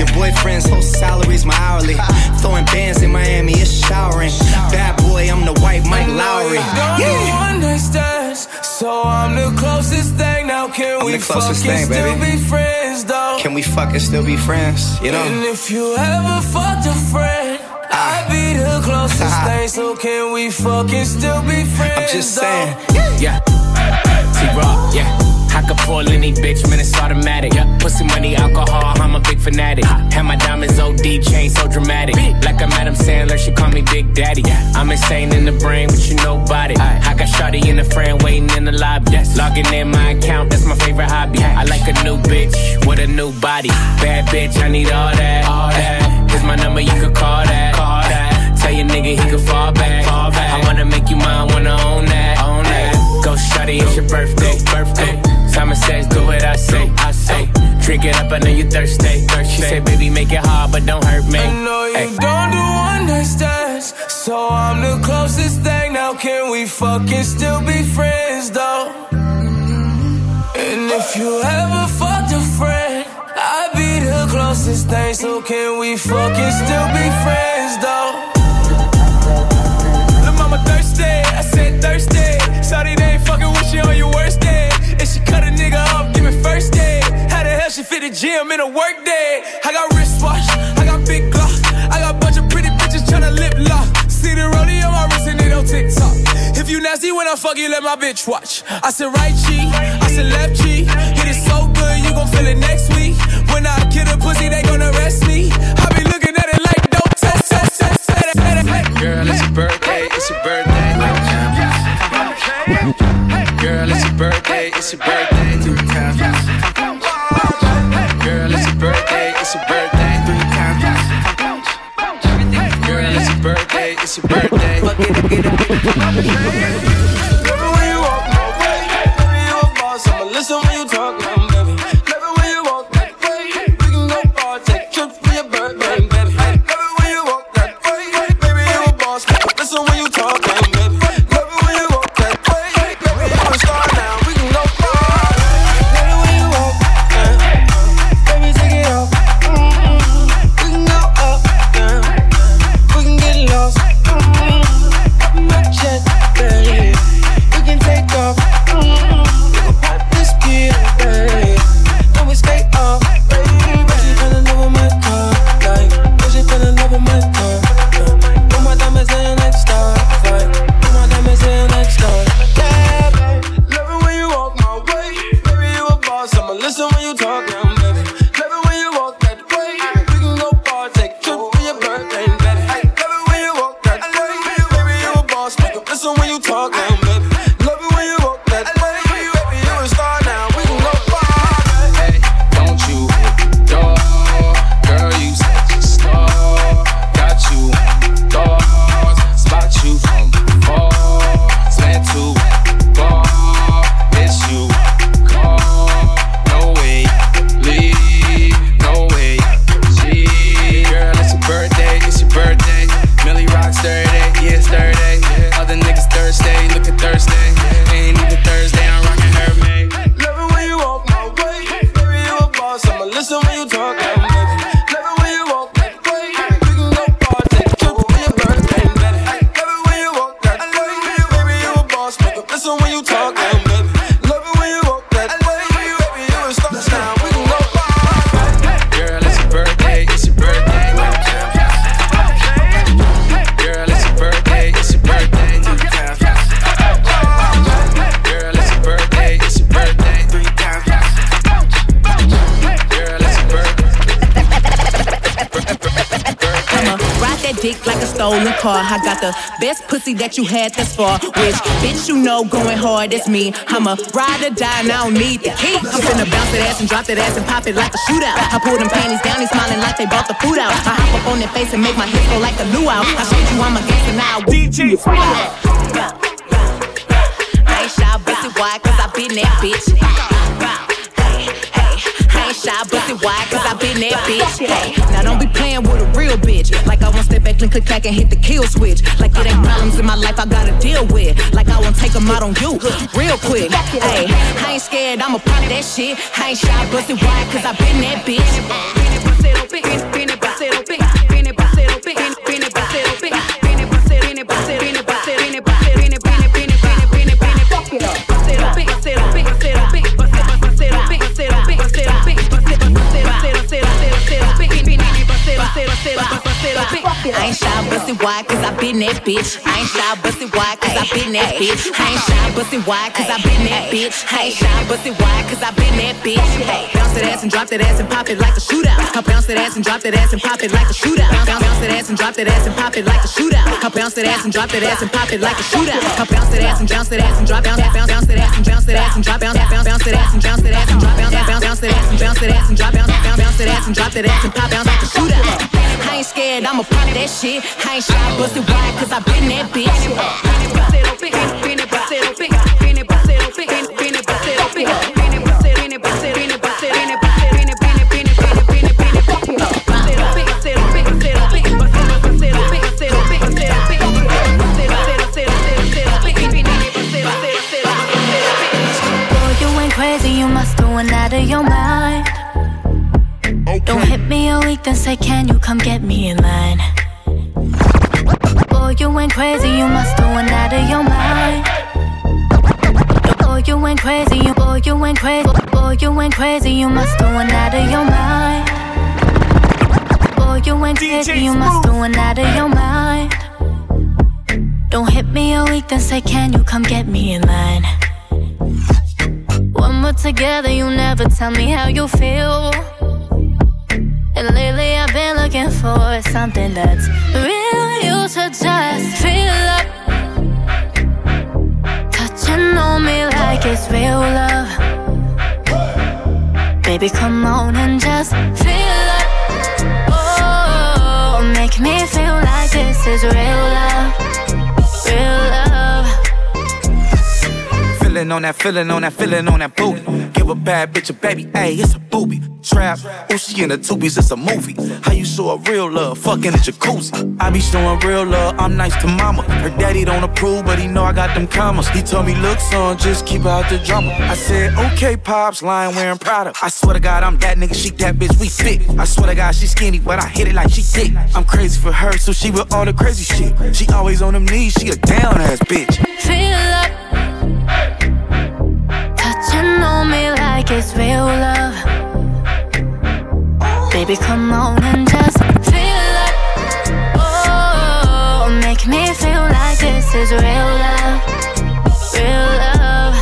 Your boyfriend's whole salary's my hourly. Throwing bands in Miami, it's showering. Bad boy, I'm the white Mike Lowrey. Don't do one night stands, so I'm the closest thing. Now can I'm we fucking thing, still baby. be friends though? Can we fucking still be friends? You know? And if you ever fucked a friend, ah. I'd be the closest thing. So can we fucking still be friends? I'm just though? saying. Yeah. T-Raw, yeah. I could pull any bitch, man, it's automatic. Yeah. Pussy money, alcohol, I'm a big fanatic. Ah. Have my diamonds OD chain so dramatic. Like I'm Adam Sandler, she call me Big Daddy. I'm insane in the brain, but you know about it. I got Shawty in the frame waiting in the lobby. Logging in my account, that's my favorite hobby. I like a new bitch with a new body. Bad bitch, I need all that. All that. Here's my number, you could call that. Call that. Tell your nigga he could fall back. Fall back. I wanna make you mine, wanna own that. Own that. Go shawty, it's your birthday. Birthday. Simon says, do what I say. I say. Drink it up, I know you thirsty. thirsty. She said, baby, make it hard, but don't hurt me. I know you Ay. don't do one stands, so I'm the closest thing. Now can we fucking still be friends though? And if you ever fucked a friend, I'd be the closest thing. So can we fucking still be friends though? Lil' mama thirsty, I said thirsty. Sorry they ain't fucking with you on your worst first day. How the hell she fit the gym in a work day? I got wristwatch, I got big glock. I got bunch of pretty bitches tryna lip lock. See the rollie on my wrist and it on TikTok. If you nasty when I fuck you, let my bitch watch. I said right cheek, I said left cheek. Hit it so good, you gon' feel it next week. When I kill a pussy, they gon' arrest me. I be looking at it like don't test, test, test, test, test. Girl, it's your birthday, it's your birthday. Girl, it's your birthday, it's your birthday. Three times. Girl, it's your birthday, it's your birthday. Three times. Girl, it's your birthday, it's your birthday. Love it pussy that you had thus far. Which bitch you know going hard, it's me. I'm a ride or die, and I don't need the key. I'm finna bounce that ass and drop that ass and pop it like a shootout. I pull them panties down, they smiling like they bought the food out. I hop up on their face and make my hips go like a luau. I showed you I'm a gangster now. DJ I ain't shy, why? Cause I been that bitch. I ain't shy, pussy why? Cause I been that bitch. Hey, now don't be playing with a real bitch. Like I won't step back and click clack and hit the kill switch. Like it ain't problems in my life I gotta deal with. Like I won't take them out on you real quick. Hey, I ain't scared, I'ma pop that shit. I ain't shy, pussy why? Cause I been that bitch. I ain't shy, bustin' why, cause I been that bitch. I ain't shy, bustin' why, cause I been that bitch. I ain't shy, bustin' why, cause I been that bitch. I ain't shy, bustin' why, cause I been that bitch. Bounce that ass and drop that ass and pop it like a shootout. I bounce that ass and drop that ass and pop it like a shootout. Bounce, bounce that ass and drop that ass and pop it like a shootout. I bounce that ass and drop that ass and pop it like a shootout. I bounce that ass and bounce that ass and drop bounce bounce bounce that ass and bounce that ass and drop bounce bounce bounce that ass and bounce that ass and drop bounce bounce bounce that ass and bounce that ass and drop bounce bounce bounce that ass and drop that ass and pop bounce like a shootout. I'ma pop that shit. I ain't shy, busted wide, cause I been that bitch. Me a week, then say, Can you come get me in line? Boy, you ain't crazy, you must do it out of your mind. Boy, you ain't crazy, you boy, you ain't crazy, boy, you ain't crazy, you must do it out of your mind. Boy, you ain't crazy, you must do it out of your mind. Don't hit me a week, then say, Can you come get me in line? When we're together, you never tell me how you feel. And lately I've been looking for something that's real. You should just feel up. Touching on me like it's real love. Baby, come on and just feel up. Oh, make me feel like this is real love. Real love. Feeling on that, feeling on that, feeling on that booty. Give a bad bitch a baby, ayy, it's a. Trap, oh, she in the tubies, it's a movie. How you show a real love, fucking a jacuzzi. I be showing real love, I'm nice to mama. Her daddy don't approve, but he know I got them commas. He told me, look, son, just keep out the drama. I said, okay, pops, lying wearing Prada. I swear to God, I'm that nigga, she that bitch, we fit. I swear to God, she skinny, but I hit it like she thick. I'm crazy for her, so she with all the crazy shit. She always on them knees, she a down ass bitch. Feel up. Touching on me like it's real love. Baby, come on and just feel up. Oh, make me feel like this is real love. Real love.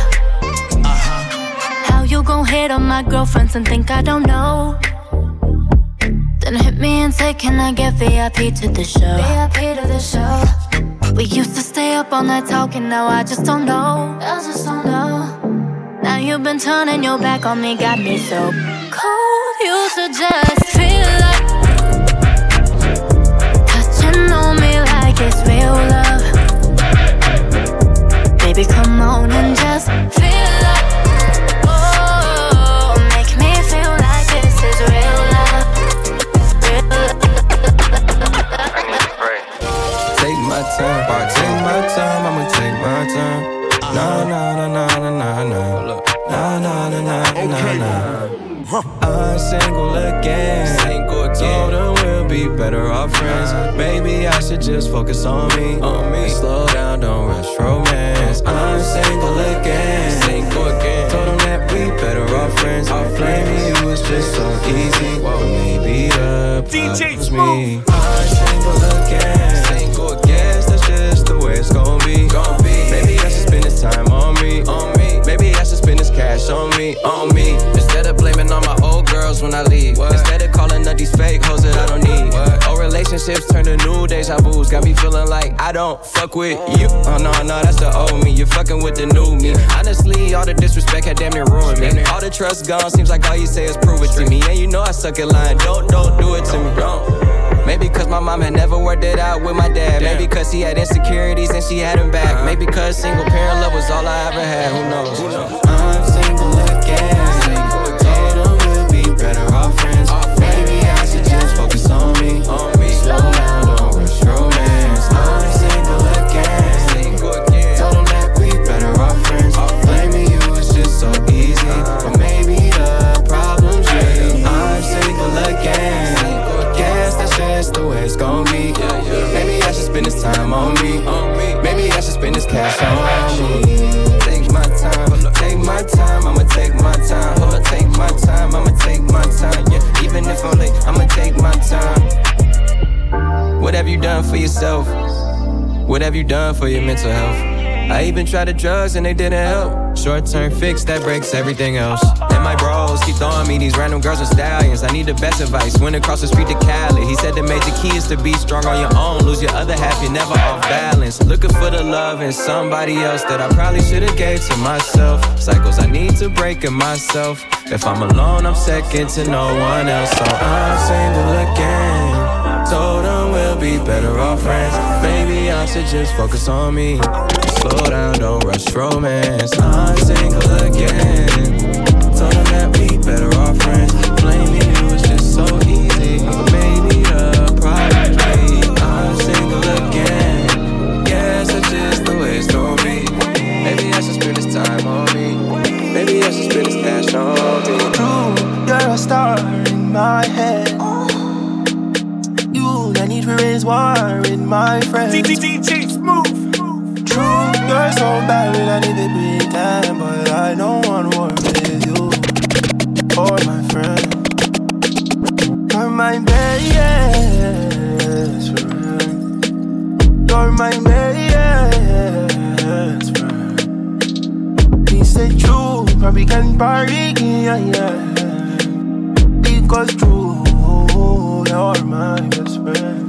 Uh-huh. How you gon' hit on my girlfriends and think I don't know? Then hit me and say, Can I get VIP to the show? VIP to the show. We used to stay up all night talking, now I just don't know. I just don't know. Now you've been turning your back on me, got me so cold. You should just feel up. Touching on me like it's real love. Baby, come on and just feel single again. Single Told her we'll be better off friends. Uh-huh. Maybe I should just focus on me. On me. Slow down, don't rush romance. I'm single again. Single again. Told them that we better off friends. Off Blaming you was just so easy. Well, maybe the DJ me. I'm single again. Single again. That's just the way it's gonna be. Gonna be. Maybe I should spend this time on me. On me. Maybe I should spend this cash on me. On me. Instead of blaming all my old girls when I leave. Instead of calling up these fake hoes that I don't need. Old relationships turn to new deja vu's. Got me feeling like I don't fuck with you. Oh no, no, that's the old me. You're fucking with the new me. Honestly, all the disrespect had damn near ruined me. All the trust gone, seems like all you say is prove it to me. And you know I suck at lying. Don't, don't do it to me. Don't. Maybe cause my mom had never worked it out with my dad. Maybe cause he had insecurities and she had him back. Uh-huh. Maybe cause single parent love was all I ever had. Who knows? Who knows? Uh, have you done for your mental health? I even tried the drugs and they didn't help. Short term fix that breaks everything else. And my bros keep throwing me these random girls and stallions. I need the best advice. Went across the street to Khaled. He said the major key is to be strong on your own. Lose your other half, you're never off balance. Looking for the love in somebody else that I probably should have gave to myself. Cycles I need to break in myself. If I'm alone, I'm second to no one else. So I'm single again. Told him be better off friends. Maybe I should just focus on me. Slow down, don't rush romance. I'm single again. Told him that we better off friends. Need to raise war in my friends. DJ Smooth. True, you're so bad, and I need to pretend, but I don't want war with you or my friend. You're my best friend. You're my best friend. He said true, probably can party, yeah, yeah. Because true, you're my best friend.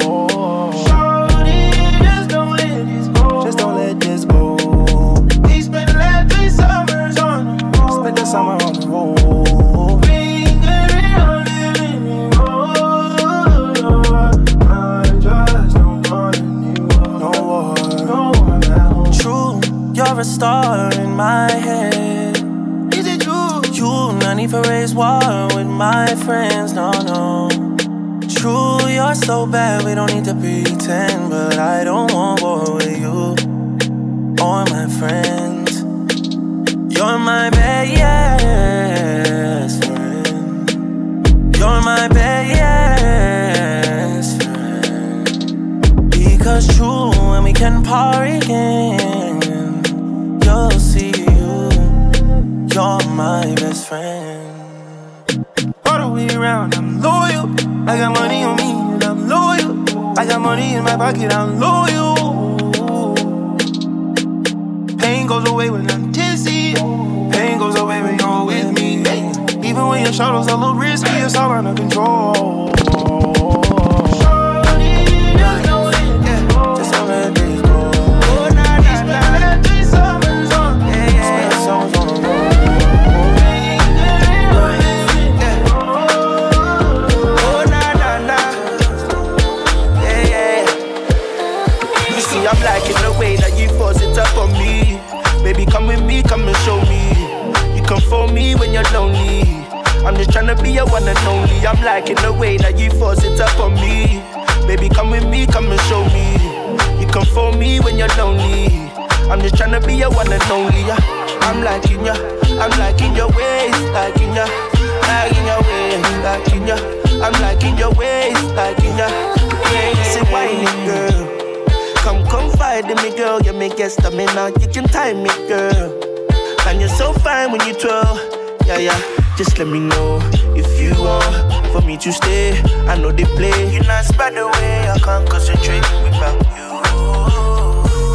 To stay. I know they play. You not spread the way, I can't concentrate without you.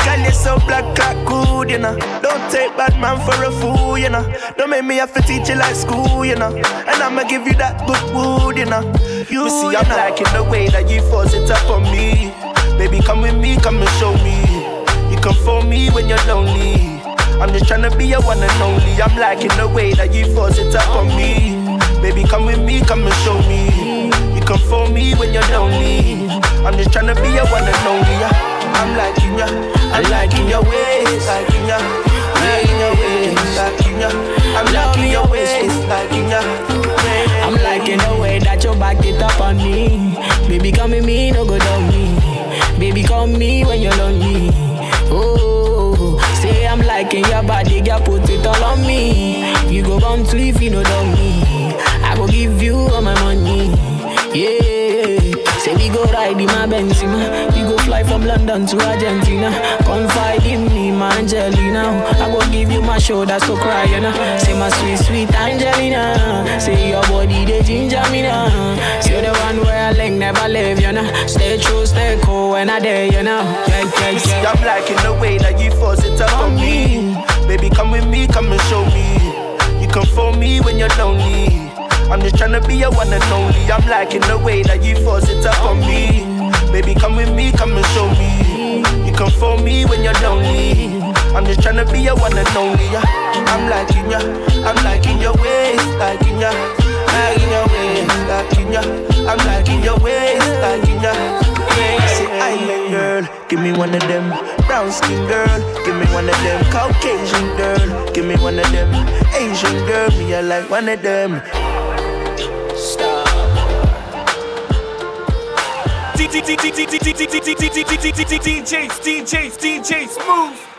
Girl, you so black, cat good, you know. Don't take bad man for a fool, you know. Don't make me have to teach you like school, you know. And I'ma give you that good wood, you know. You see, I'm liking the way that you force it up on me. Baby, come with me, come and show me. You come for me when you're lonely. I'm just trying to be your one and only. I'm liking the way that you force it up on me. Baby, come with me, come and show me. You come for me when you're lonely. I'm just trying to be your one and only. I'm liking ya, I'm liking your ways, liking ya, liking your ways, liking ya. I'm liking your ways, liking ya. I'm liking the way that you back it up on me. Baby, come with me, no go down me. Baby, come me when you're lonely. Oh, say I'm liking your body, girl, put it all on me. You go bound to if you know down ride in my Benzema. We go fly from London to Argentina. Confide in me, my Angelina. I go give you my shoulder, so cry, you know. Say my sweet, sweet Angelina. Say your body, they ginger me now. Say the one where I like never leave, you know. Stay true, stay cool when I dare, you know. Yeah, yeah, You see, yeah. I'm liking the way that you force it up on me. Baby, come with me, come and show me. You come for me when you're lonely. I'm just trying to be your one and only. I'm liking the way that you force it up on me. Baby, come with me, come and show me. You come for me when you're lonely. I'm just trying to be your one and only. yeah. I'm liking ya, I'm liking your ways, liking ya, liking your ways, liking ya. I'm liking your ways, liking ya. Say, island girl, give me one of them. Brown skin girl, give me one of them. Caucasian girl, give me one of them. Asian girl, me I like one of them. DJs, DJs, DJs, Smooth.